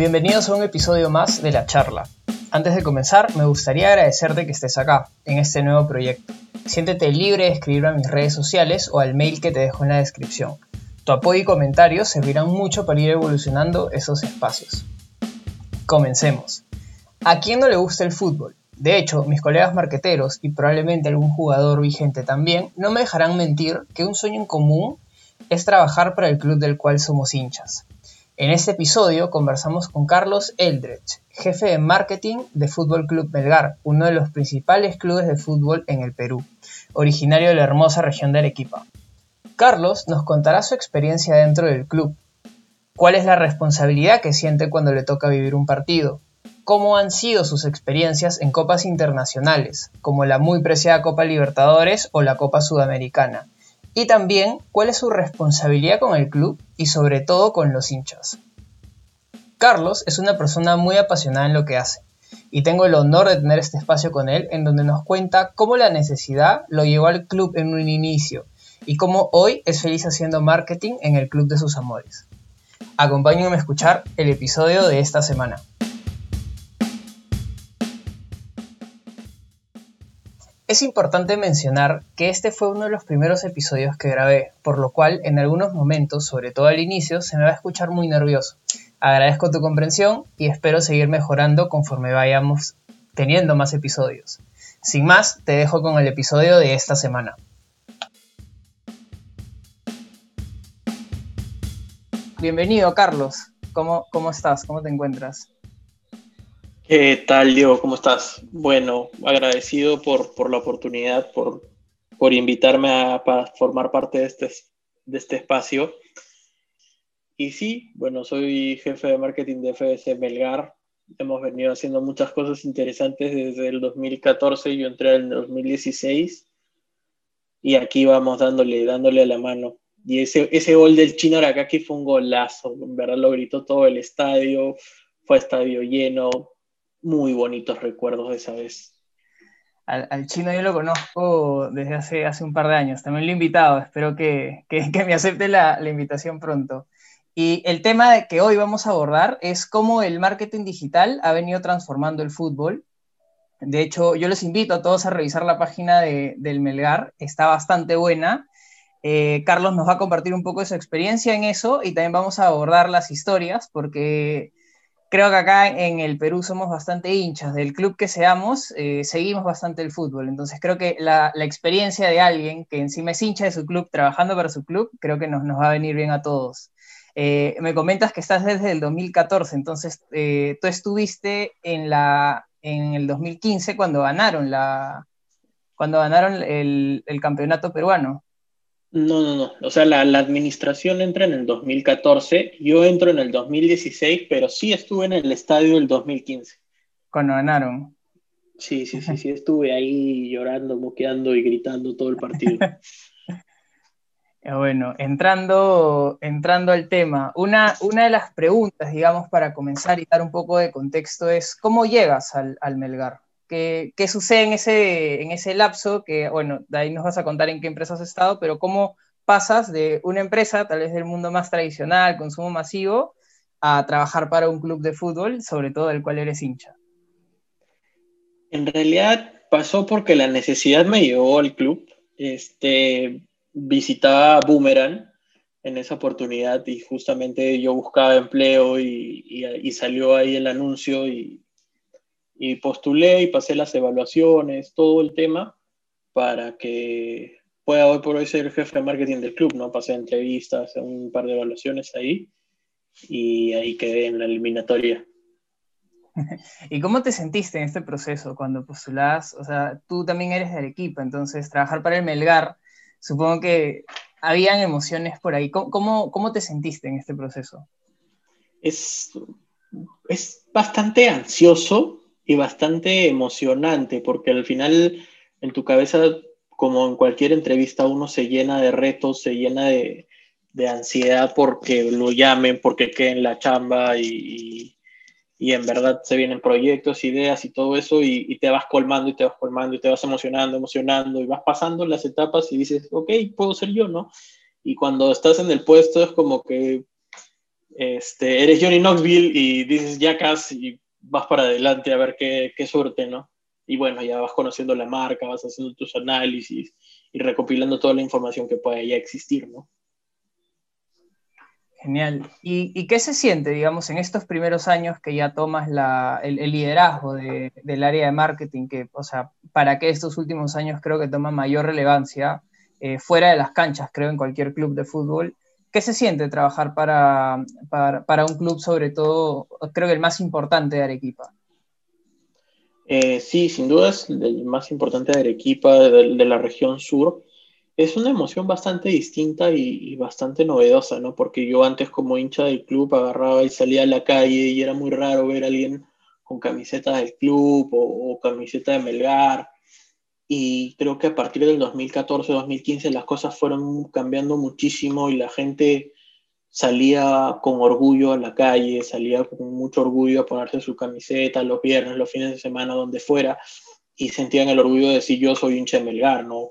Bienvenidos a un episodio más de La Charla. Antes de comenzar, me gustaría agradecerte que estés acá, en este nuevo proyecto. Siéntete libre de escribirme a mis redes sociales o al mail que te dejo en la descripción. Tu apoyo y comentarios servirán mucho para ir evolucionando esos espacios. Comencemos. ¿A quién no le gusta el fútbol? De hecho, mis colegas marqueteros y probablemente algún jugador vigente también no me dejarán mentir que un sueño en común es trabajar para el club del cual somos hinchas. En este episodio conversamos con Carlos Eldredge, jefe de marketing de Fútbol Club Melgar, uno de los principales clubes de fútbol en el Perú, originario de la hermosa región de Arequipa. Carlos nos contará su experiencia dentro del club, cuál es la responsabilidad que siente cuando le toca vivir un partido, cómo han sido sus experiencias en copas internacionales, como la muy preciada Copa Libertadores o la Copa Sudamericana, y también cuál es su responsabilidad con el club y sobre todo con los hinchas. Carlos es una persona muy apasionada en lo que hace y tengo el honor de tener este espacio con él en donde nos cuenta cómo la necesidad lo llevó al club en un inicio y cómo hoy es feliz haciendo marketing en el club de sus amores. Acompáñenme a escuchar el episodio de esta semana. Es importante mencionar que este fue uno de los primeros episodios que grabé, por lo cual en algunos momentos, sobre todo al inicio, se me va a escuchar muy nervioso. Agradezco tu comprensión y espero seguir mejorando conforme vayamos teniendo más episodios. Sin más, te dejo con el episodio de esta semana. Bienvenido, Carlos. ¿Cómo, cómo estás? ¿Cómo te encuentras? ¿Qué tal, Diego? ¿Cómo estás? Bueno, agradecido por, por la oportunidad, por, por invitarme a, formar parte de este, de este espacio. Y sí, bueno, soy jefe de marketing de FBC Melgar. Hemos venido haciendo muchas cosas interesantes desde el 2014. Yo entré en el 2016 y aquí vamos dándole, dándole a la mano. Y ese, ese gol del chino Arakaki fue un golazo. En verdad lo gritó todo el estadio. Fue estadio lleno muy bonitos recuerdos de esa vez. Al, chino yo lo conozco desde hace, hace un par de años, también lo he invitado, espero que, que, me acepte la, invitación pronto. Y el tema que hoy vamos a abordar es cómo el marketing digital ha venido transformando el fútbol. De hecho, yo les invito a todos a revisar la página de, del Melgar, está bastante buena. Eh, Carlos nos va a compartir un poco de su experiencia en eso y también vamos a abordar las historias, porque creo que acá en el Perú somos bastante hinchas del club que seamos, eh, seguimos bastante el fútbol. Entonces creo que la, experiencia de alguien que encima es hincha de su club, trabajando para su club, creo que nos, va a venir bien a todos. Eh, me comentas que estás desde el 2014, entonces eh, tú estuviste en, la, en el 2015 cuando ganaron, la, cuando ganaron el campeonato peruano. No, no, no. O sea, la, administración entra en el 2014, yo entro en el 2016, pero sí estuve en el estadio el 2015. Cuando ganaron. Sí, sí, sí, sí, estuve ahí llorando, moqueando y gritando todo el partido. Eh, bueno, entrando, entrando al tema, una, una de las preguntas, digamos, para comenzar y dar un poco de contexto es, ¿cómo llegas al, al Melgar? ¿Qué, sucede en ese, en ese lapso? Que, bueno, de ahí nos vas a contar en qué empresa has estado, pero cómo pasas de una empresa, tal vez del mundo más tradicional, consumo masivo, a trabajar para un club de fútbol, sobre todo del cual eres hincha. En realidad pasó porque la necesidad me llevó al club. Este, visitaba Boomerang en esa oportunidad y justamente yo buscaba empleo y, y salió ahí el anuncio y, y postulé y pasé las evaluaciones, todo el tema, para que pueda hoy por hoy ser jefe de marketing del club, ¿no? Pasé entrevistas, un par de evaluaciones ahí y ahí quedé en la eliminatoria. ¿Y cómo te sentiste en este proceso cuando postulás? O sea, tú también eres del equipo, entonces trabajar para el Melgar, supongo que habían emociones por ahí. ¿Cómo, cómo, te sentiste en este proceso? Es, es bastante ansioso, y bastante emocionante, porque al final en tu cabeza, como en cualquier entrevista, uno se llena de retos, se llena de, de ansiedad porque lo llamen, porque queden la chamba y, y, en verdad se vienen proyectos, ideas y todo eso y, te vas colmando y te vas colmando y te vas emocionando, emocionando y vas pasando las etapas y dices, ok, puedo ser yo, ¿no? Y cuando estás en el puesto es como que este, eres Johnny Knoxville y dices Jackass y vas para adelante a ver qué, qué suerte, ¿no? Y bueno, ya vas conociendo la marca, vas haciendo tus análisis y recopilando toda la información que pueda ya existir, ¿no? Genial. ¿Y, qué se siente, digamos, en estos primeros años que ya tomas el, liderazgo del área de marketing? Que, o sea, para que estos últimos años creo que toma mayor relevancia eh, fuera de las canchas, creo, en cualquier club de fútbol. ¿Qué se siente trabajar para, para, un club, sobre todo, creo que el más importante de Arequipa? Eh, sí, sin duda es el más importante de Arequipa, de, la región sur es una emoción bastante distinta y, bastante novedosa, ¿no? Porque yo antes como hincha del club agarraba y salía a la calle y era muy raro ver a alguien con camiseta del club o, camiseta de Melgar. Y creo que a partir del 2014-2015 las cosas fueron cambiando muchísimo y la gente salía con orgullo a la calle, salía con mucho orgullo a ponerse su camiseta los viernes, los fines de semana, donde fuera, y sentían el orgullo de decir yo soy hincha de Melgar, ¿no?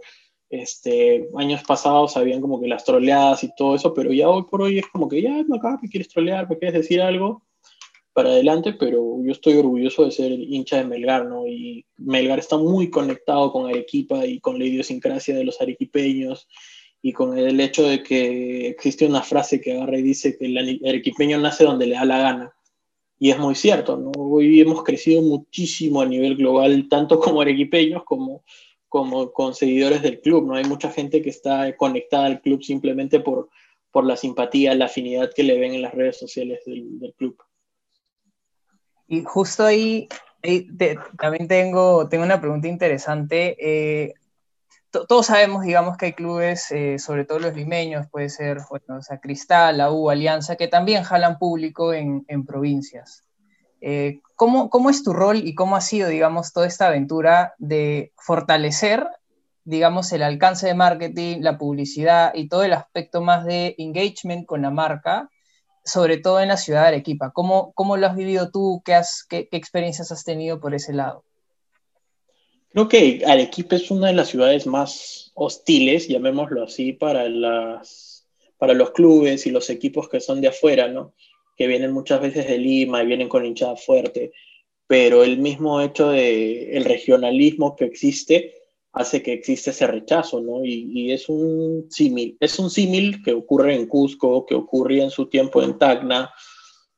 Este, años pasados habían como que las troleadas y todo eso, pero ya hoy por hoy es como que ya, acá me quieres trolear, me quieres decir algo para adelante, pero yo estoy orgulloso de ser hincha de Melgar, ¿no? Y Melgar está muy conectado con Arequipa y con la idiosincrasia de los arequipeños y con el hecho de que existe una frase que agarra y dice que el arequipeño nace donde le da la gana. Y es muy cierto, ¿no? Hoy hemos crecido muchísimo a nivel global, tanto como arequipeños como como con seguidores del club, ¿no? Hay mucha gente que está conectada al club simplemente por, por la simpatía, la afinidad que le ven en las redes sociales del, club. Y justo ahí, también tengo, tengo una pregunta interesante. Eh, todos sabemos, digamos, que hay clubes, eh, sobre todo los limeños, puede ser bueno, o Cristal, la U, Alianza, que también jalan público en, en provincias. Eh, ¿cómo, ¿cómo, es tu rol y cómo ha sido, digamos, toda esta aventura de fortalecer, digamos, el alcance de marketing, la publicidad y todo el aspecto más de engagement con la marca, sobre todo en la ciudad de Arequipa? ¿Cómo, cómo lo has vivido tú? ¿Qué, has, qué, experiencias has tenido por ese lado? Creo que Arequipa es una de las ciudades más hostiles, llamémoslo así, para, las, para los clubes y los equipos que son de afuera, ¿no? que vienen muchas veces de Lima y vienen con hinchada fuerte, pero el mismo hecho de el regionalismo que existe hace que existe ese rechazo, ¿no? Y, es un símil, es un símil que ocurre en Cusco, que ocurría en su tiempo en Tacna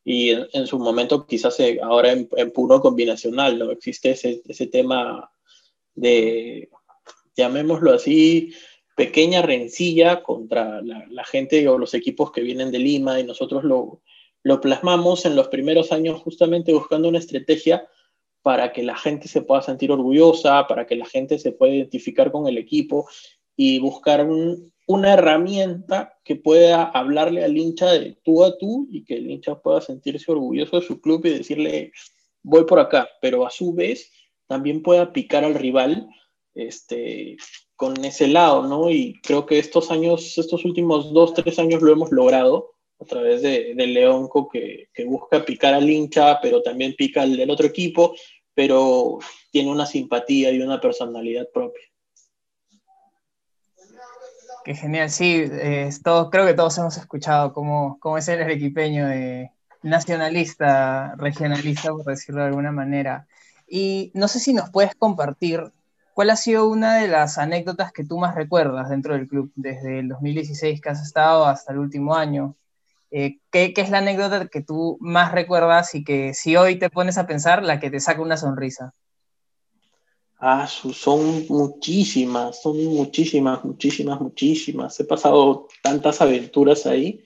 y en, su momento quizás eh, ahora en, en, Puno combinacional, ¿no? Existe ese, ese tema de, llamémoslo así, pequeña rencilla contra la, la, gente o los equipos que vienen de Lima y nosotros lo, lo plasmamos en los primeros años justamente buscando una estrategia para que la gente se pueda sentir orgullosa, para que la gente se pueda identificar con el equipo y buscar una herramienta que pueda hablarle al hincha de tú a tú y que el hincha pueda sentirse orgulloso de su club y decirle, voy por acá, pero a su vez también pueda picar al rival este, con ese lado, ¿no? Y creo que estos años, estos últimos dos, tres años lo hemos logrado a través de, Leonco que, busca picar al hincha, pero también pica al del otro equipo, pero tiene una simpatía y una personalidad propia. Qué genial, sí, creo que todos hemos escuchado cómo, cómo es el equipeño de nacionalista, regionalista, por decirlo de alguna manera. Y no sé si nos puedes compartir cuál ha sido una de las anécdotas que tú más recuerdas dentro del club, desde el 2016 que has estado hasta el último año. Eh, ¿qué, es la anécdota que tú más recuerdas y que si hoy te pones a pensar, la que te saca una sonrisa? Ah, son muchísimas, son muchísimas, muchísimas, muchísimas. He pasado tantas aventuras ahí,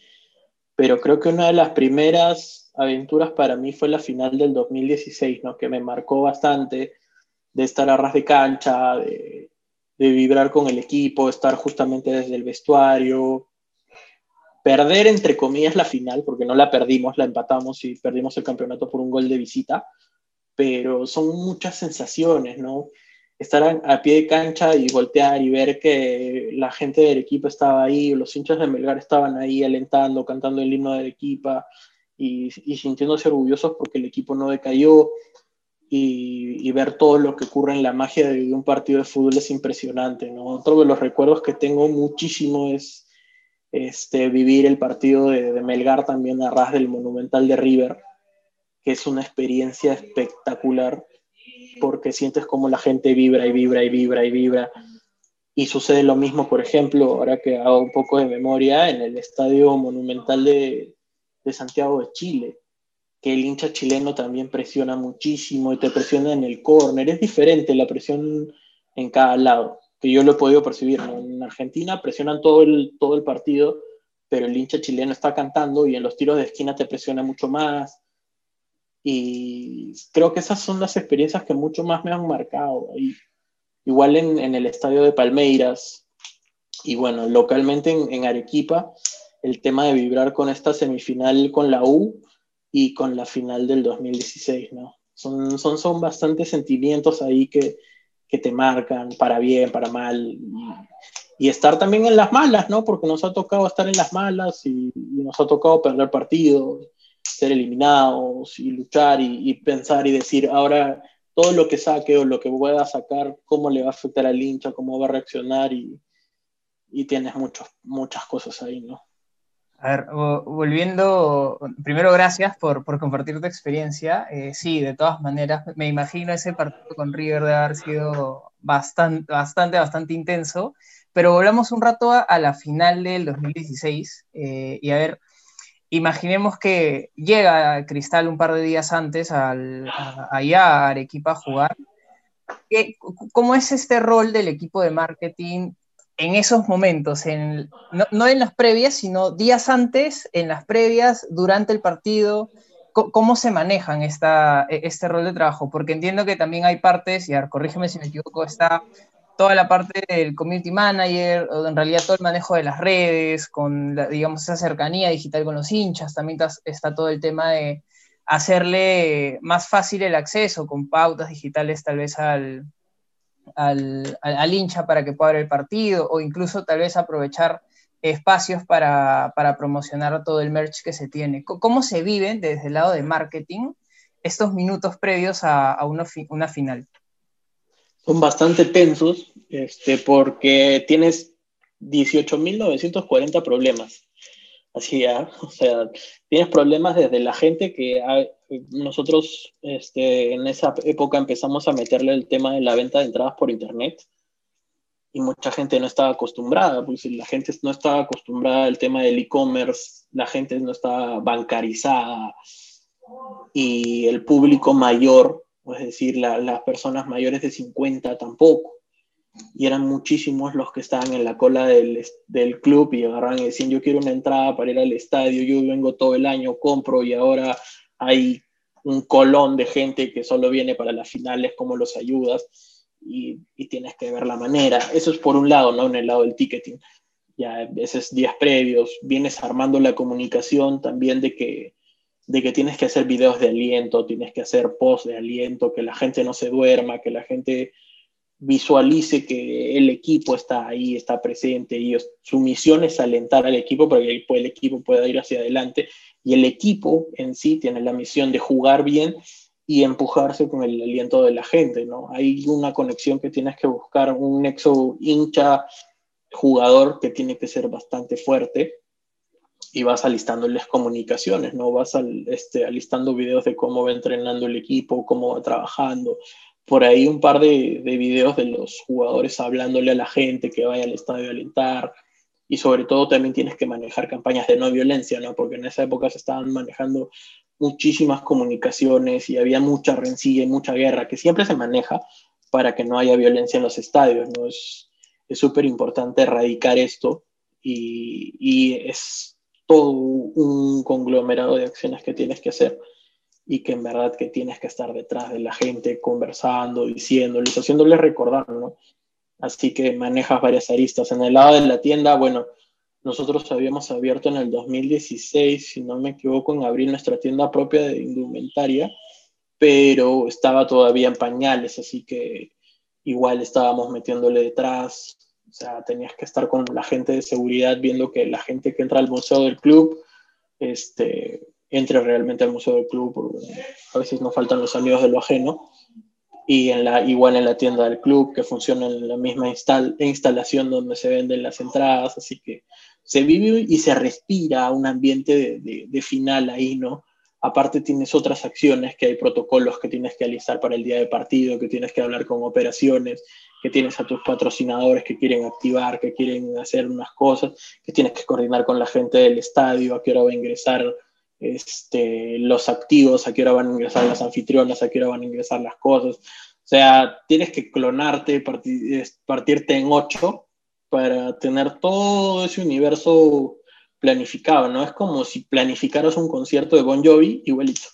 pero creo que una de las primeras aventuras para mí fue la final del 2016, ¿no? que me marcó bastante de estar a ras de cancha, de, de vibrar con el equipo, estar justamente desde el vestuario, perder, entre comillas, la final, porque no la perdimos, la empatamos y perdimos el campeonato por un gol de visita, pero son muchas sensaciones, ¿no? Estar a, pie de cancha y voltear y ver que la gente del equipo estaba ahí, los hinchas de Melgar estaban ahí alentando, cantando el himno del equipo y, sintiéndose orgullosos porque el equipo no decayó. Y, y, ver todo lo que ocurre en la magia de un partido de fútbol es impresionante, ¿no? Otro de los recuerdos que tengo muchísimo es este, vivir el partido de, Melgar también a ras del Monumental de River, que es una experiencia espectacular porque sientes como la gente vibra y vibra y vibra y vibra. Y sucede lo mismo, por ejemplo, ahora que hago un poco de memoria, en el Estadio Monumental de, de Santiago de Chile, que el hincha chileno también presiona muchísimo y te presiona en el córner. Es diferente la presión en cada lado, que yo lo he podido percibir. En Argentina presionan todo el, todo el partido, pero el hincha chileno está cantando y en los tiros de esquina te presiona mucho más. Y creo que esas son las experiencias que mucho más me han marcado. Y igual en, en el estadio de Palmeiras y bueno, localmente en, en, Arequipa, el tema de vibrar con esta semifinal con la U y con la final del 2016, ¿no? Son, son, son bastantes sentimientos ahí que, que te marcan para bien, para mal. Y, estar también en las malas, ¿no? Porque nos ha tocado estar en las malas y, nos ha tocado perder partidos ser eliminados y luchar y, pensar y decir, ahora todo lo que saque o lo que pueda sacar, cómo le va a afectar al hincha, cómo va a reaccionar y, y tienes muchos, muchas cosas ahí, ¿no? A ver, volviendo, primero gracias por, compartir tu experiencia. Eh, sí, de todas maneras, me imagino ese partido con River de haber sido bastante, bastante, bastante intenso, pero volvamos un rato a, la final del 2016 eh, y a ver, imaginemos que llega Cristal un par de días antes al, a, allá a Arequipa a jugar. ¿Qué, ¿Cómo es este rol del equipo de marketing en esos momentos? En, no, en las previas, sino días antes, en las previas, durante el partido. ¿Cómo se manejan esta, este rol de trabajo? Porque entiendo que también hay partes, y a ver, corrígeme si me equivoco, está toda la parte del community manager, o en realidad todo el manejo de las redes, con, digamos, esa cercanía digital con los hinchas, también está todo el tema de hacerle más fácil el acceso con pautas digitales tal vez al, al, al hincha para que pueda ver el partido, o incluso tal vez aprovechar espacios para, para, promocionar todo el merch que se tiene. ¿Cómo se viven desde el lado de marketing estos minutos previos a, a una, una final? son bastante tensos este, porque tienes 18.940 problemas. Así ya, o sea, tienes problemas desde la gente que hay, nosotros este, en esa época empezamos a meterle el tema de la venta de entradas por internet y mucha gente no estaba acostumbrada, pues la gente no estaba acostumbrada al tema del e-commerce, la gente no estaba bancarizada y el público mayor es decir, la, las personas mayores de 50 tampoco. Y eran muchísimos los que estaban en la cola del, del club y agarraban y decían, yo quiero una entrada para ir al estadio, yo vengo todo el año, compro y ahora hay un colón de gente que solo viene para las finales, ¿cómo los ayudas? Y, y, tienes que ver la manera. Eso es por un lado, ¿no? En el lado del ticketing. Ya esos días previos, vienes armando la comunicación también de que de que tienes que hacer videos de aliento, tienes que hacer posts de aliento, que la gente no se duerma, que la gente visualice que el equipo está ahí, está presente, y su misión es alentar al equipo para que el equipo pueda ir hacia adelante, y el equipo en sí tiene la misión de jugar bien y empujarse con el aliento de la gente, ¿no? Hay una conexión que tienes que buscar, un nexo hincha jugador que tiene que ser bastante fuerte, y vas alistándoles comunicaciones, ¿no? Vas al, este, alistando videos de cómo va entrenando el equipo, cómo va trabajando. Por ahí un par de, de videos de los jugadores hablándole a la gente que vaya al estadio a alentar. Y sobre todo también tienes que manejar campañas de no violencia, ¿no? Porque en esa época se estaban manejando muchísimas comunicaciones y había mucha rencilla y mucha guerra, que siempre se maneja para que no haya violencia en los estadios, ¿no? Es súper importante erradicar esto y, y es todo un conglomerado de acciones que tienes que hacer y que en verdad que tienes que estar detrás de la gente conversando, diciéndoles, haciéndoles recordar, ¿no? Así que manejas varias aristas. En el lado de la tienda, bueno, nosotros habíamos abierto en el 2016, si no me equivoco, en abril nuestra tienda propia de indumentaria, pero estaba todavía en pañales, así que igual estábamos metiéndole detrás o sea, tenías que estar con la gente de seguridad viendo que la gente que entra al museo del club este, entre realmente al museo del club. Porque a veces nos faltan los amigos de lo ajeno. Y en la, igual en la tienda del club, que funciona en la misma instal, instalación donde se venden las entradas. Así que se vive y se respira un ambiente de, final ahí, ¿no? Aparte tienes otras acciones, que hay protocolos que tienes que alistar para el día de partido, que tienes que hablar con operaciones, que tienes a tus patrocinadores que quieren activar, que quieren hacer unas cosas, que tienes que coordinar con la gente del estadio, a qué hora va a ingresar este, los activos, a qué hora van a ingresar las anfitrionas, a qué hora van a ingresar las cosas. O sea, tienes que clonarte, partirte en ocho para tener todo ese universo planificado, ¿no? Es como si planificaras un concierto de Bon Jovi igualito.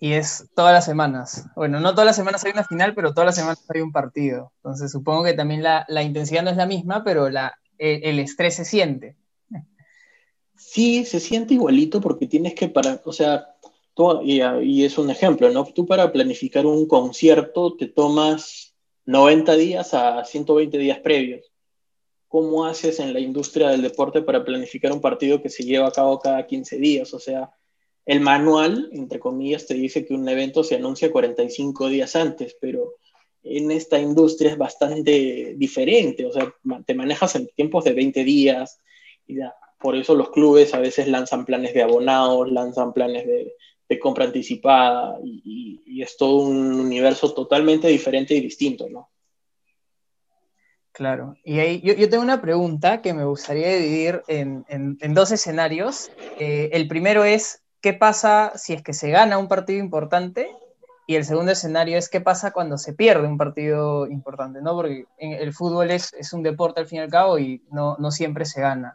Y es todas las semanas. Bueno, no todas las semanas hay una final, pero todas las semanas hay un partido. Entonces supongo que también la, intensidad no es la misma, pero la, el, estrés se siente. Sí, se siente igualito porque tienes que para, o sea, y, y es un ejemplo, ¿no? Tú para planificar un concierto te tomas 90 días a 120 días previos. ¿Cómo haces en la industria del deporte para planificar un partido que se lleva a cabo cada 15 días? O sea, el manual, entre comillas, te dice que un evento se anuncia 45 días antes, pero en esta industria es bastante diferente. O sea, te manejas en tiempos de 20 días. Y por eso los clubes a veces lanzan planes de abonados, lanzan planes de, compra anticipada y, es todo un universo totalmente diferente y distinto, ¿no? Claro, y ahí yo, tengo una pregunta que me gustaría dividir en, dos escenarios. Eh, el primero es, ¿qué pasa si es que se gana un partido importante? Y el segundo escenario es, ¿qué pasa cuando se pierde un partido importante? ¿no? Porque el fútbol es, un deporte al fin y al cabo y no siempre se gana.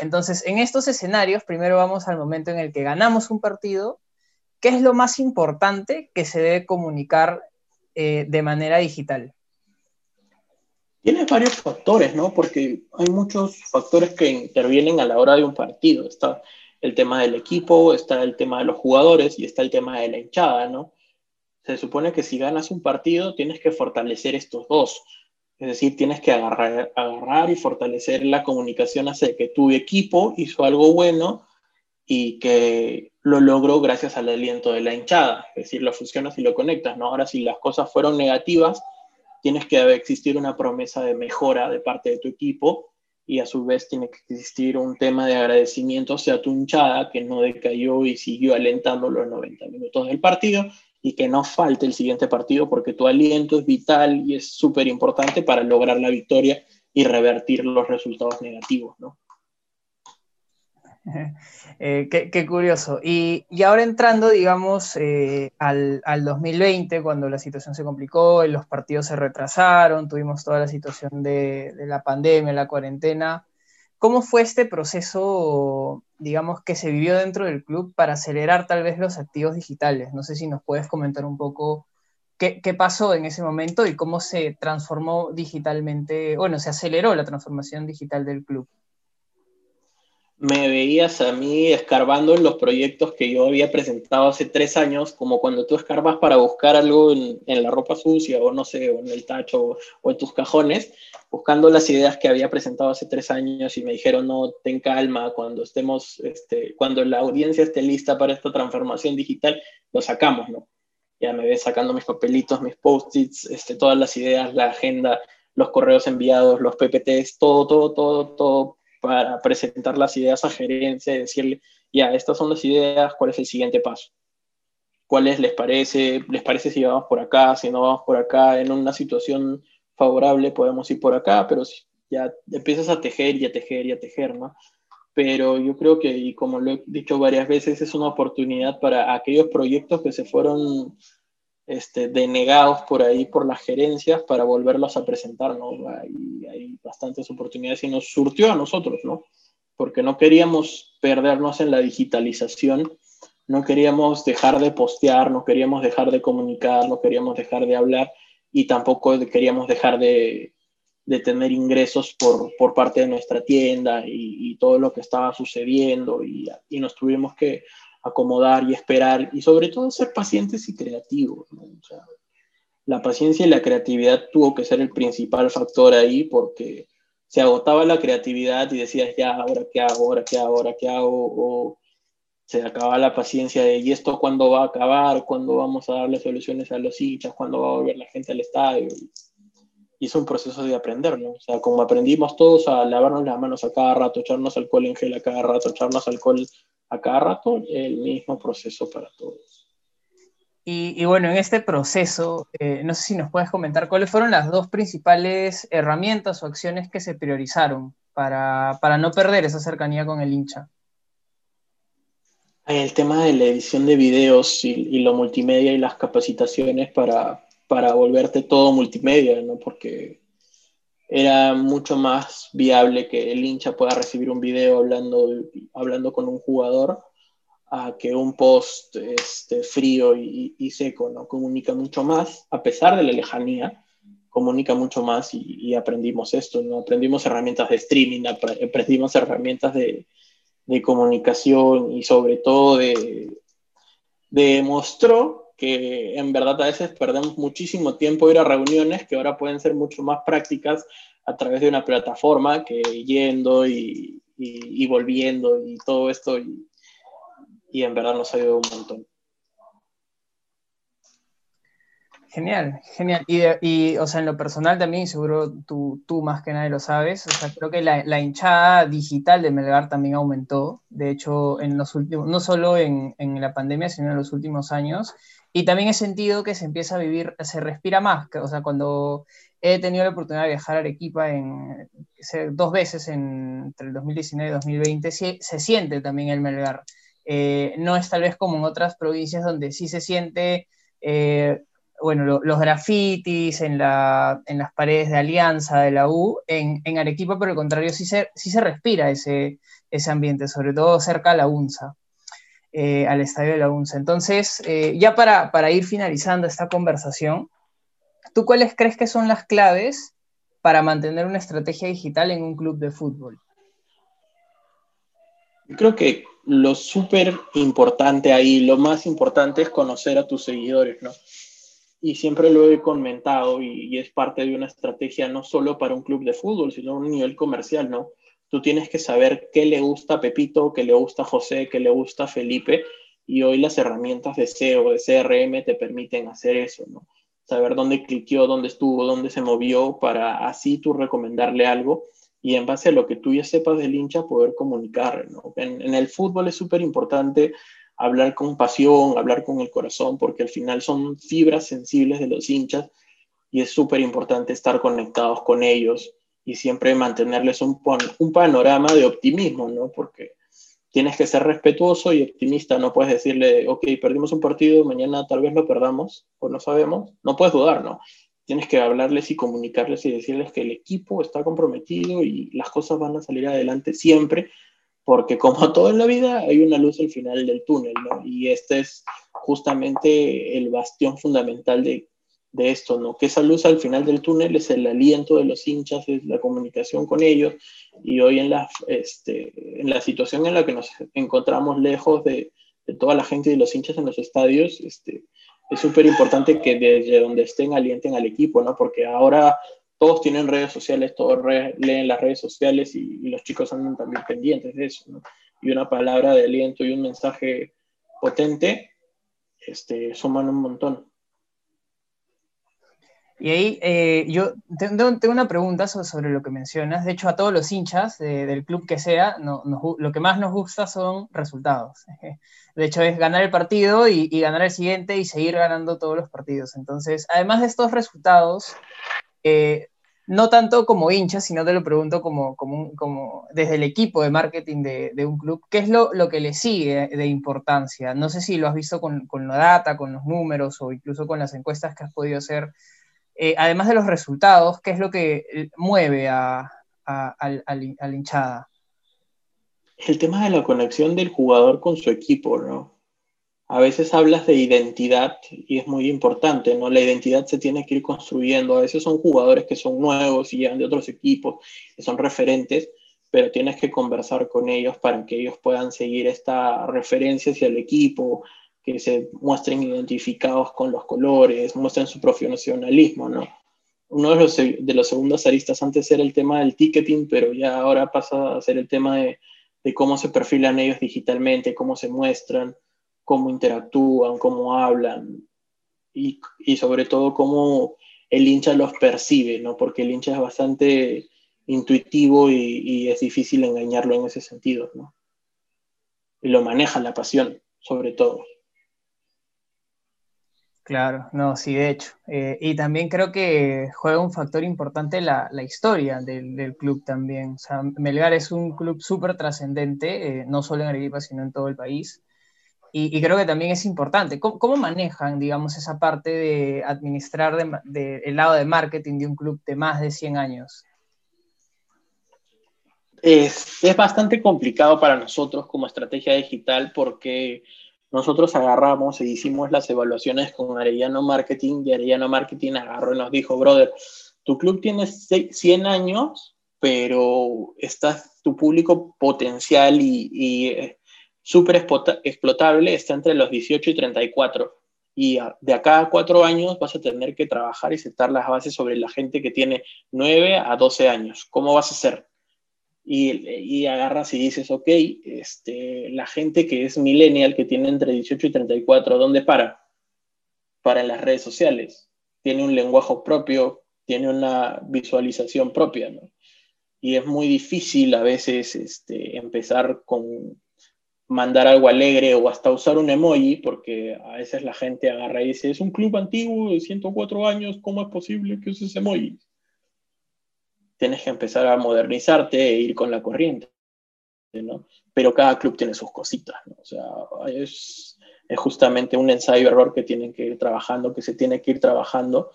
Entonces, en estos escenarios, primero vamos al momento en el que ganamos un partido ¿Qué es lo más importante que se debe comunicar eh, de manera digital? Tiene varios factores, ¿no? Porque hay muchos factores que intervienen a la hora de un partido. Está el tema del equipo, está el tema de los jugadores y está el tema de la hinchada, ¿no? Se supone que si ganas un partido tienes que fortalecer estos dos. Es decir, tienes que agarrar, y fortalecer la comunicación hacia que tu equipo hizo algo bueno y que lo logró gracias al aliento de la hinchada, es decir, lo fusionas y lo conectas, ¿no? Ahora, si las cosas fueron negativas, tienes que existir una promesa de mejora de parte de tu equipo y a su vez tiene que existir un tema de agradecimiento hacia tu hinchada que no decayó y siguió alentando los 90 minutos del partido y que no falte el siguiente partido porque tu aliento es vital y es súper importante para lograr la victoria y revertir los resultados negativos, ¿no? Eh, qué, curioso. Y, ahora entrando, digamos, eh, al, 2020, cuando la situación se complicó, los partidos se retrasaron, tuvimos toda la situación de, la pandemia, la cuarentena. ¿Cómo fue este proceso, digamos, que se vivió dentro del club para acelerar tal vez los activos digitales? No sé si nos puedes comentar un poco qué, qué pasó en ese momento y cómo se transformó digitalmente, bueno, se aceleró la transformación digital del club me veías a mí escarbando en los proyectos que yo había presentado hace tres años, como cuando tú escarbas para buscar algo en, la ropa sucia o no sé, o en el tacho o, en tus cajones, buscando las ideas que había presentado hace tres años y me dijeron, no, ten calma, cuando estemos, este, cuando la audiencia esté lista para esta transformación digital, lo sacamos, ¿no? Ya me ves sacando mis papelitos, mis post-its, este, todas las ideas, la agenda, los correos enviados, los PPTs, todo, todo, todo, todo para presentar las ideas a gerencia y decirle, ya, estas son las ideas, ¿cuál es el siguiente paso? ¿Cuáles les parece? ¿Les parece si vamos por acá? Si no vamos por acá, en una situación favorable podemos ir por acá, pero ya empiezas a tejer y a tejer y a tejer, ¿no? Pero yo creo que, y como lo he dicho varias veces, es una oportunidad para aquellos proyectos que se fueron este, denegados por ahí por las gerencias para volverlos a presentar, ¿no? Hay, hay, bastantes oportunidades y nos surtió a nosotros, ¿no? Porque no queríamos perdernos en la digitalización, no queríamos dejar de postear, no queríamos dejar de comunicar, no queríamos dejar de hablar y tampoco queríamos dejar de, de tener ingresos por, por, parte de nuestra tienda y, todo lo que estaba sucediendo y nos tuvimos que acomodar y esperar y sobre todo ser pacientes y creativos. la paciencia y la creatividad tuvo que ser el principal factor ahí porque se agotaba la creatividad y decías, ya, ahora qué hago, ahora qué hago, ahora qué hago, o se acababa la paciencia de, ¿y esto cuándo va a acabar? ¿Cuándo vamos a darle soluciones a los hinchas? ¿Cuándo va a volver la gente al estadio? y es un proceso de aprender, ¿no? O sea, como aprendimos todos a lavarnos las manos a cada rato, echarnos alcohol en gel a cada rato, echarnos alcohol a cada rato, el mismo proceso para todos. Y, bueno, en este proceso, eh, no sé si nos puedes comentar cuáles fueron las dos principales herramientas o acciones que se priorizaron para, para no perder esa cercanía con el hincha. El tema de la edición de videos y, y, lo multimedia y las capacitaciones para, para volverte todo multimedia, ¿no? Porque era mucho más viable que el hincha pueda recibir un video hablando, hablando con un jugador a que un post este, frío y, seco, ¿no? Comunica mucho más, a pesar de la lejanía, comunica mucho más y, y aprendimos esto, ¿no? Aprendimos herramientas de streaming, aprendimos herramientas de, de comunicación y sobre todo de, demostró que en verdad a veces perdemos muchísimo tiempo ir a reuniones que ahora pueden ser mucho más prácticas a través de una plataforma que yendo y, y, volviendo y todo esto y, y en verdad nos ha ayudado un montón. Genial, genial. Y, y, o sea, en lo personal también, seguro tú, tú más que nadie lo sabes, o sea, creo que la, la hinchada digital de Melgar también aumentó, de hecho, en los últimos, no solo en, en, la pandemia, sino en los últimos años, y también he sentido que se empieza a vivir, se respira más, o sea, cuando he tenido la oportunidad de viajar a Arequipa en, dos veces en, entre el 2019 y 2020, se, se siente también el Melgar. Eh, no es tal vez como en otras provincias donde sí se siente... Eh, bueno, los grafitis en, la, en, las paredes de Alianza de la U, en, Arequipa, por el contrario, sí se, sí se respira ese, ese ambiente, sobre todo cerca a la UNSA, eh, al estadio de la. Entonces, eh, ya para, para, ir finalizando esta conversación, ¿tú cuáles crees que son las claves para mantener una estrategia digital en un club de fútbol? Creo que lo súper importante ahí, lo más importante es conocer a tus seguidores, ¿no? y siempre lo he comentado y, es parte de una estrategia no solo para un club de fútbol, sino a un nivel comercial, ¿no? Tú tienes que saber qué le gusta a Pepito, qué le gusta a José, qué le gusta a Felipe y hoy las herramientas de SEO, de CRM te permiten hacer eso, ¿no? Saber dónde cliqueó, dónde estuvo, dónde se movió para así tú recomendarle algo y en base a lo que tú ya sepas del hincha poder comunicar, ¿no? En, el fútbol es súper importante hablar con pasión, hablar con el corazón, porque al final son fibras sensibles de los hinchas y es súper importante estar conectados con ellos y siempre mantenerles un, un panorama de optimismo, ¿no? Porque tienes que ser respetuoso y optimista, no puedes decirle, ok, perdimos un partido, mañana tal vez lo perdamos, o no sabemos, no puedes dudar, ¿no? Tienes que hablarles y comunicarles y decirles que el equipo está comprometido y las cosas van a salir adelante siempre porque como todo en la vida hay una luz al final del túnel, ¿no? Y este es justamente el bastión fundamental de, de, esto, ¿no? Que esa luz al final del túnel es el aliento de los hinchas, es la comunicación con ellos, y hoy en la, este, en la situación en la que nos encontramos lejos de, de toda la gente y de los hinchas en los estadios, este, es súper importante que desde donde estén alienten al equipo, ¿no? Porque ahora todos tienen redes sociales, todos leen las redes sociales y, y, los chicos andan también pendientes de eso, ¿no? Y una palabra de aliento y un mensaje potente este, suman un montón. Y ahí eh, yo tengo, tengo, una pregunta sobre, lo que mencionas. De hecho, a todos los hinchas de, del club que sea, no, no, lo que más nos gusta son resultados. De hecho, es ganar el partido y, y, ganar el siguiente y seguir ganando todos los partidos. Entonces, además de estos resultados, eh, no tanto como hincha, sino te lo pregunto como, como, como desde el equipo de marketing de, de un club, ¿qué es lo, lo, que le sigue de importancia? No sé si lo has visto con, con, la data, con los números o incluso con las encuestas que has podido hacer. Eh, además de los resultados, ¿qué es lo que mueve a, a, a, a la hinchada? El tema de la conexión del jugador con su equipo, ¿no? a veces hablas de identidad y es muy importante, ¿no? La identidad se tiene que ir construyendo. A veces son jugadores que son nuevos y llegan de otros equipos, que son referentes, pero tienes que conversar con ellos para que ellos puedan seguir esta referencia hacia el equipo, que se muestren identificados con los colores, muestren su profesionalismo, ¿no? Uno de los, de los segundos aristas antes era el tema del ticketing, pero ya ahora pasa a ser el tema de, de cómo se perfilan ellos digitalmente, cómo se muestran cómo interactúan, cómo hablan y, y sobre todo cómo el hincha los percibe, ¿no? Porque el hincha es bastante intuitivo y, es difícil engañarlo en ese sentido, ¿no? Y lo maneja la pasión, sobre todo. Claro, no, sí, de hecho. Eh, y también creo que juega un factor importante la, historia del, club también. O sea, Melgar es un club súper trascendente, eh, no solo en Arequipa, sino en todo el país. Y, creo que también es importante. ¿Cómo, manejan, digamos, esa parte de administrar el lado de marketing de un club de más de 100 años? Es bastante complicado para nosotros como estrategia digital porque nosotros agarramos e hicimos las evaluaciones con Arellano Marketing y Arellano Marketing agarró y nos dijo, brother, tu club tiene 100 años, pero está, tu público potencial y, y eh, súper explotable está entre los 18 y 34. Y de acá a cuatro años vas a tener que trabajar y sentar las bases sobre la gente que tiene 9 a 12 años. ¿Cómo vas a hacer? Y, agarras y dices, ok, este, la gente que es millennial, que tiene entre 18 y 34, ¿dónde para? Para en las redes sociales. Tiene un lenguaje propio, tiene una visualización propia, ¿no? Y es muy difícil a veces este, empezar con mandar algo alegre o hasta usar un emoji, porque a veces la gente agarra y dice, es un club antiguo de 104 años, ¿cómo es posible que uses emoji? Tienes que empezar a modernizarte e ir con la corriente, ¿no? Pero cada club tiene sus cositas. O sea, es, justamente un ensayo-error que tienen que ir trabajando, que se tiene que ir trabajando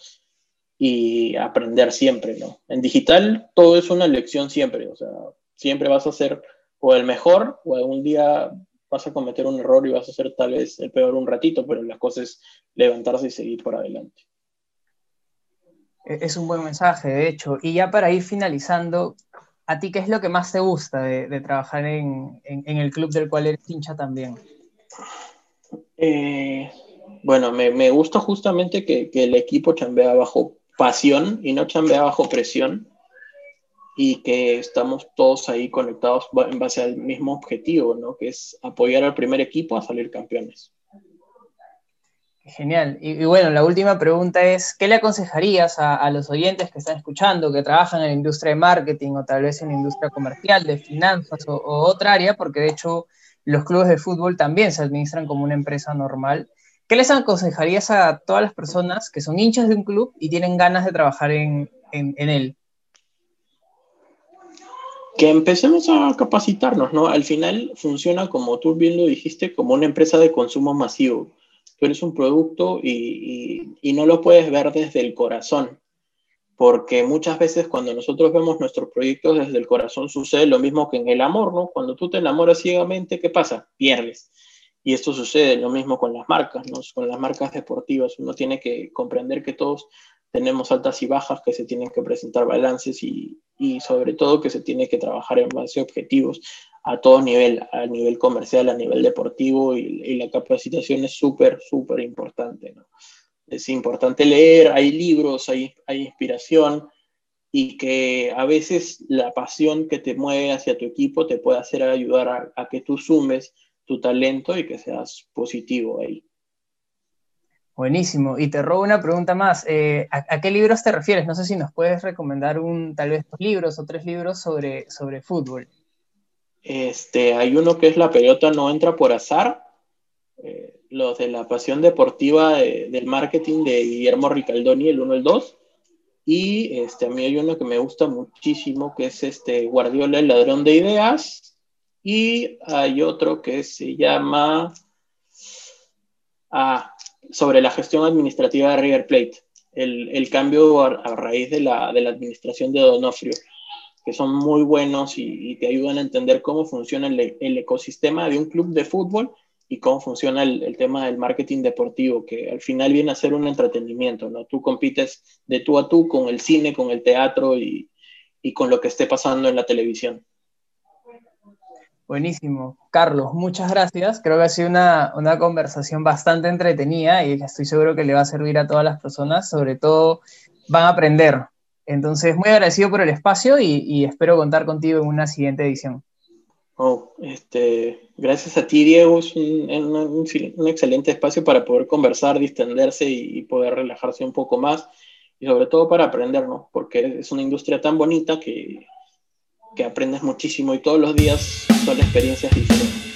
y aprender siempre, ¿no? En digital todo es una lección siempre, o sea, siempre vas a ser o el mejor o algún día vas a cometer un error y vas a ser tal vez el peor un ratito, pero la cosa es levantarse y seguir por adelante. E-, es un buen mensaje, de hecho. Y ya para ir finalizando, ¿a ti qué es lo que más te gusta de, trabajar en, el club del cual eres hincha también? Eh, bueno, me, gusta justamente que, el equipo chambea bajo pasión y no chambea bajo presión y que estamos todos ahí conectados en base al mismo objetivo, ¿no? Que es apoyar al primer equipo a salir campeones. Genial. Y, bueno, la última pregunta es, ¿qué le aconsejarías a, los oyentes que están escuchando, que trabajan en la industria de marketing o tal vez en la industria comercial, de finanzas o, otra área? Porque de hecho los clubes de fútbol también se administran como una empresa normal. ¿Qué les aconsejarías a todas las personas que son hinchas de un club y tienen ganas de trabajar en, él? Que empecemos a capacitarnos, ¿no? Al final funciona, como tú bien lo dijiste, como una empresa de consumo masivo tú eres un producto y, no lo puedes ver desde el corazón, porque muchas veces cuando nosotros vemos nuestros proyectos desde el corazón sucede lo mismo que en el amor, ¿no? Cuando tú te enamoras ciegamente, ¿qué pasa? Pierdes. Y esto sucede lo mismo con las marcas, ¿no? Con las marcas deportivas. Uno tiene que comprender que todos tenemos altas y bajas, que se tienen que presentar balances y, y sobre todo que se tiene que trabajar en base a objetivos a todo nivel, a nivel comercial, a nivel deportivo y, la capacitación es súper, súper importante. ¿no? Es importante leer, hay libros, hay, hay inspiración y que a veces la pasión que te mueve hacia tu equipo te puede hacer ayudar a, que tú sumes tu talento y que seas positivo ahí. Buenísimo. Y te robo una pregunta más. Eh, ¿a, qué libros te refieres? No sé si nos puedes recomendar un, tal vez dos libros o tres libros sobre, sobre fútbol. Este, hay uno que es La pelota no entra por azar, eh, los de la pasión deportiva del marketing de Guillermo Ricaldoni, el 1 y el 2. Y este, a mí hay uno que me gusta muchísimo, que es este Guardiola, el ladrón de ideas. Y hay otro que se llama ah, sobre la gestión administrativa de River Plate, el, el cambio a, a, raíz de la, de la administración de Donofrio son muy buenos y, te ayudan a entender cómo funciona el, ecosistema de un club de fútbol y cómo funciona el, tema del marketing deportivo, que al final viene a ser un entretenimiento, ¿no? Tú compites de tú a tú con el cine, con el teatro y, y con lo que esté pasando en la televisión. Buenísimo. Carlos, muchas gracias. Creo que ha sido una, una, conversación bastante entretenida y estoy seguro que le va a servir a todas las personas. Sobre todo, van a aprender entonces, muy agradecido por el espacio y, espero contar contigo en una siguiente edición. Oh, este, gracias a ti, Diego. Es un, excelente espacio para poder conversar, distenderse y, poder relajarse un poco más. y sobre todo para aprender, ¿no? Porque es una industria tan bonita que, que aprendes muchísimo y todos los días son experiencias diferentes.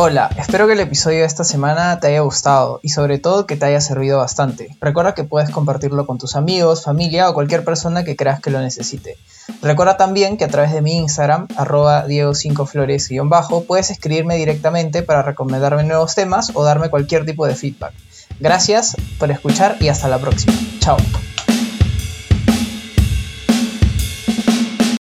Hola, espero que el episodio de esta semana te haya gustado y sobre todo que te haya servido bastante. Recuerda que puedes compartirlo con tus amigos, familia o cualquier persona que creas que lo necesite. Recuerda también que a través de mi Instagram, arroba diego5flores-bajo, puedes escribirme directamente para recomendarme nuevos temas o darme cualquier tipo de feedback. Gracias por escuchar y hasta la próxima. Chao.